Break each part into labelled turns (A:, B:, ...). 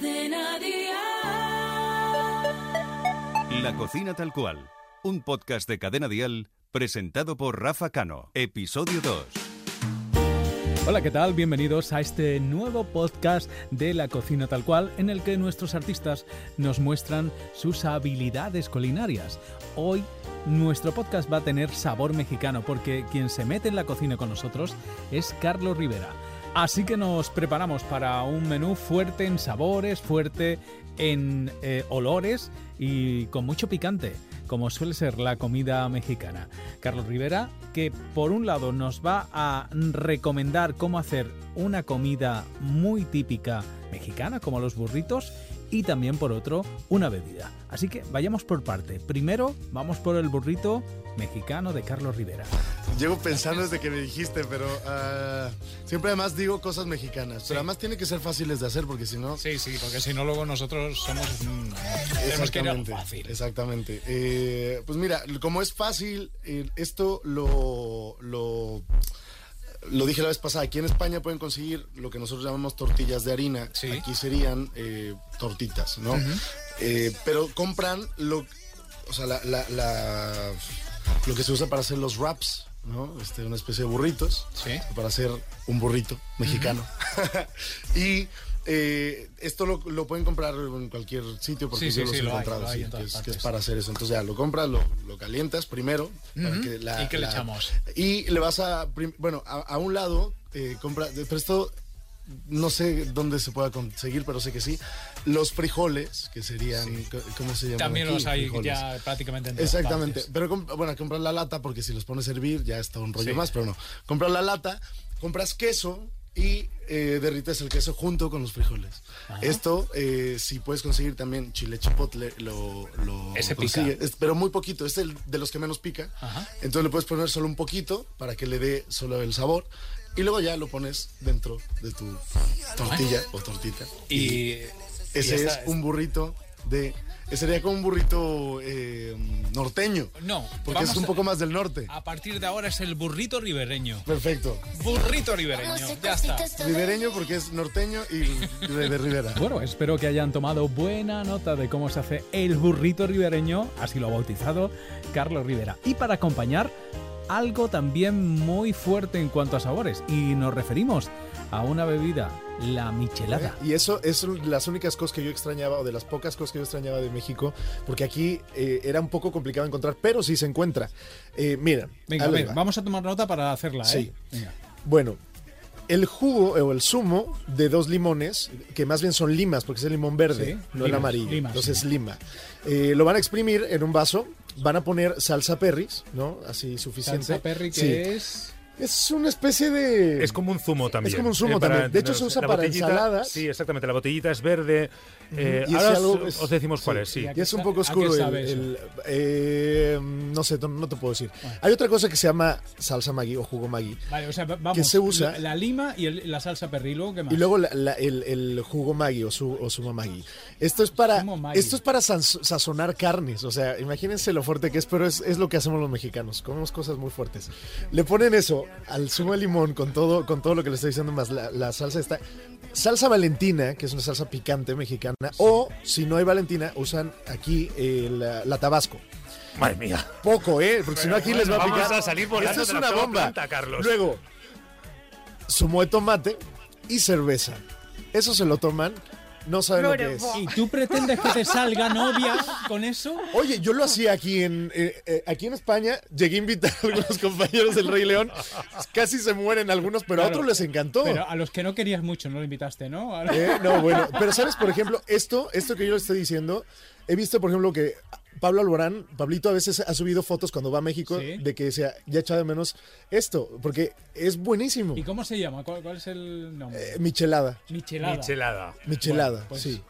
A: Cadena Dial.
B: La cocina tal cual. Un podcast de Cadena Dial presentado por Rafa Cano. Episodio 2.
C: Hola, ¿qué tal? Bienvenidos a este nuevo podcast de La Cocina Tal Cual, en el que nuestros artistas nos muestran sus habilidades culinarias. Hoy nuestro podcast va a tener sabor mexicano, porque quien se mete en la cocina con nosotros es Carlos Rivera. Así que nos preparamos para un menú fuerte en sabores, fuerte en eh, olores y con mucho picante, como suele ser la comida mexicana. Carlos Rivera, que por un lado nos va a recomendar cómo hacer una comida muy típica mexicana, como los burritos, y también por otro, una bebida. Así que vayamos por parte. Primero, vamos por el burrito mexicano de Carlos Rivera.
D: Llevo pensando desde que me dijiste, pero ah, siempre además digo cosas mexicanas. Pero además tiene que ser fáciles de hacer porque si no...
C: Sí, sí, porque si no luego nosotros somos... mm, tenemos que ir a fácil.
D: exactamente. Eh, pues mira, como es fácil, eh, esto lo, lo, lo dije la vez pasada. Aquí en España pueden conseguir lo que nosotros llamamos tortillas de harina.
C: Sí.
D: Aquí serían eh, tortitas, ¿no? Eh, pero compran lo, o sea, la, la- la- lo que se usa para hacer los wraps, ¿no? Este, una especie de burritos.
C: Sí.
D: Para hacer un burrito mexicano. y eh, esto lo, lo pueden comprar en cualquier sitio porque
C: Sí,
D: yo
C: sí,
D: los
C: sí,
D: he
C: lo
D: encontrado,
C: hay
D: sí, que, es, que es para hacer eso. Entonces ya lo compras, lo, lo calientas primero. para que la-
C: ¿Y qué le
D: la-
C: echamos?
D: Y le vas a, bueno, a, a un lado, eh, compra, pero esto no sé dónde se pueda conseguir, pero sé que sí. Los frijoles, que serían, ¿cómo se llaman?
C: También
D: aquí?
C: los hay
D: Frijoles.
C: ya prácticamente en todas
D: Exactamente.
C: partes.
D: Pero bueno, compras la lata porque si los pones a hervir ya está un rollo
C: Sí.
D: más, pero no. Compras la lata, compras queso y eh, derrites el queso junto con los frijoles. Esto, eh, si puedes conseguir también chile chipotle, lo, lo
C: Ese pica.
D: consigues. Es- pero muy poquito, es el de los que menos pica.
C: Ajá.
D: Entonces le puedes poner solo un poquito para que le dé solo el sabor. Y luego ya lo pones dentro de tu tortilla o tortita.
C: Y
D: Ese
C: y
D: es un burrito de... Sería como un burrito eh, norteño.
C: No,
D: Porque es un poco más del norte.
C: A partir de ahora es el burrito ribereño.
D: Perfecto.
C: Burrito ribereño, ya está.
D: Ribereño porque es norteño y de, de Ribera.
C: Bueno, espero que hayan tomado buena nota de cómo se hace el burrito ribereño, así lo ha bautizado Carlos Rivera. Y para acompañar, algo también muy fuerte en cuanto a sabores. Y nos referimos a una bebida, la michelada.
D: Y eso es las únicas cosas que yo extrañaba, o de las pocas cosas que yo extrañaba de México, porque aquí eh, era un poco complicado encontrar, pero sí se encuentra. Eh, mira,
C: Venga, a ver,
D: va.
C: vamos a tomar nota para hacerla, ¿eh?
D: Sí.
C: Venga.
D: Bueno, el jugo o el zumo de dos limones, que más bien son limas, porque es el limón verde,
C: Sí,
D: no el amarillo.
C: limas,
D: Entonces
C: sí.
D: lima. Eh, lo van a exprimir en un vaso, van a poner salsa perris, ¿no? Así suficiente.
C: Salsa perry que
D: Sí.
C: es...
D: Es una especie de...
E: Es como un zumo también.
D: Es como un zumo
E: Eh, para
D: también. De hecho, se usa para ensaladas.
E: Sí, exactamente. La botellita es verde. Eh,
D: Y
E: ahora
D: algo-
E: os,
D: es-
E: os decimos
D: sí.
E: cuál es, sí.
C: Y
D: es un poco
C: ¿A qué
D: oscuro el, eh, no sé, no, no te puedo decir. Hay otra cosa que se llama salsa Maggi o jugo Maggi.
C: Vale, o sea, va- vamos.
D: Que se usa-
C: La, lima y el- la salsa perry, luego ¿qué más?
D: Y luego la- la- el, el jugo Maggi o, su, o sumo Maggi. Esto es para, esto es para sazonar carnes. O sea, imagínense lo fuerte que es, pero es, es lo que hacemos los mexicanos. Comemos cosas muy fuertes. Le ponen eso al zumo de limón con todo, con todo lo que le estoy diciendo, más la, la salsa está. Salsa Valentina, que es una salsa picante mexicana. O si no hay Valentina, usan aquí eh, la, la Tabasco.
E: Madre mía.
D: Poco, ¿eh? Porque si no aquí les va a
E: vamos
D: picar.
E: a salir volando
D: Esto es una bomba.
E: planta, Carlos.
D: Luego, zumo de tomate y cerveza. Eso se lo toman, no saben lo que es.
C: ¿Y tú pretendes que te salga novia con eso?
D: Oye, yo lo hacía aquí en eh, eh, aquí en España. Llegué a invitar a algunos compañeros del Rey León. Casi se mueren algunos, pero a otros les encantó.
C: Pero a los que no querías mucho no lo invitaste, ¿no?
D: Eh, no, bueno, pero sabes, por ejemplo, esto, esto que yo le estoy diciendo, he visto, por ejemplo, que Pablo Alborán, Pablito a veces ha subido fotos cuando va a México
C: Sí.
D: de que se ha, ya echado de menos esto, porque es buenísimo.
C: ¿Y cómo se llama? ¿Cuál, cuál es el nombre?
D: Eh, michelada,
C: Michelada.
E: Michelada.
D: michelada,
C: Bueno, pues,
D: sí.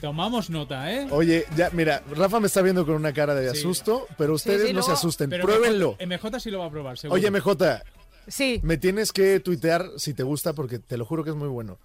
C: Tomamos nota, ¿eh?
D: Oye, ya, mira, Rafa me está viendo con una cara de
C: Sí.
D: asusto, pero ustedes
F: sí,
D: no se asusten,
C: Pero
D: pruébenlo.
C: MJ, MJ sí lo va a probar, seguro.
D: Oye, MJ,
F: Sí.
D: me tienes que tuitear si te gusta, porque te lo juro que es muy bueno.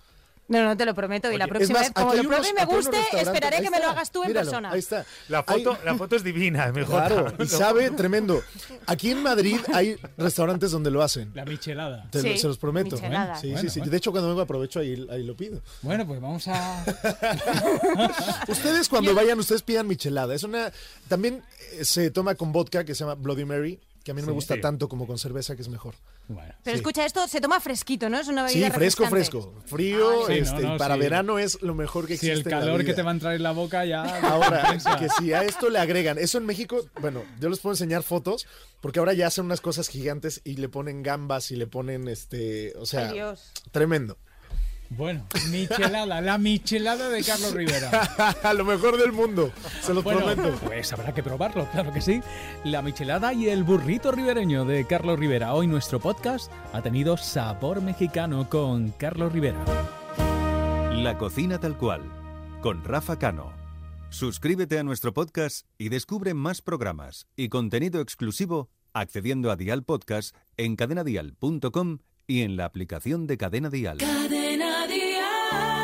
A: No, no, te lo prometo. Y la próxima
D: más,
A: vez, como lo pruebe y me guste, esperaré que me lo hagas tú en
D: míralo,
A: persona.
D: Ahí está.
E: La
D: Hay-
E: foto, la foto es divina, MJ.
D: Claro, y sabe tremendo. Aquí en Madrid hay restaurantes donde lo hacen.
C: La michelada.
D: Te-
A: Sí,
D: se los prometo.
A: michelada.
D: Sí,
C: Bueno,
D: sí, sí.
C: bueno.
D: De hecho, cuando vengo aprovecho ahí, ahí lo pido.
C: Bueno, pues vamos a...
D: Ustedes cuando vayan, ustedes pidan michelada. Es una. También eh, se toma con vodka que se llama Bloody Mary, que a mí no me gusta
E: Sí.
D: tanto como con cerveza, que es mejor.
C: Bueno.
A: Pero
D: Sí.
A: escucha, esto se toma fresquito, ¿no? Es una
D: Sí,
A: bebida
D: fresco,
A: refrescante.
D: fresco. Frío,
C: Sí, no,
D: este,
C: no,
D: y para
C: sí.
D: verano es lo mejor que
C: Si
D: existe.
C: el
D: en la
C: calor que
D: vida.
C: te va a entrar en la boca ya...
D: Ahora, que si a esto le agregan, eso en México, bueno, yo les puedo enseñar fotos, porque ahora ya hacen unas cosas gigantes y le ponen gambas y le ponen, este, o sea,
A: Ay, Dios.
D: tremendo.
C: Bueno, michelada, la michelada de Carlos Rivera.
D: lo mejor del mundo, se los
C: Bueno,
D: prometo.
C: pues habrá que probarlo, claro que sí. La michelada y el burrito ribereño de Carlos Rivera. Hoy nuestro podcast ha tenido sabor mexicano con Carlos Rivera.
B: La cocina tal cual, con Rafa Cano. Suscríbete a nuestro podcast y descubre más programas y contenido exclusivo accediendo a Dial Podcast en cadenadial.com y en la aplicación de Cadena Dial.
F: Cadena Dial.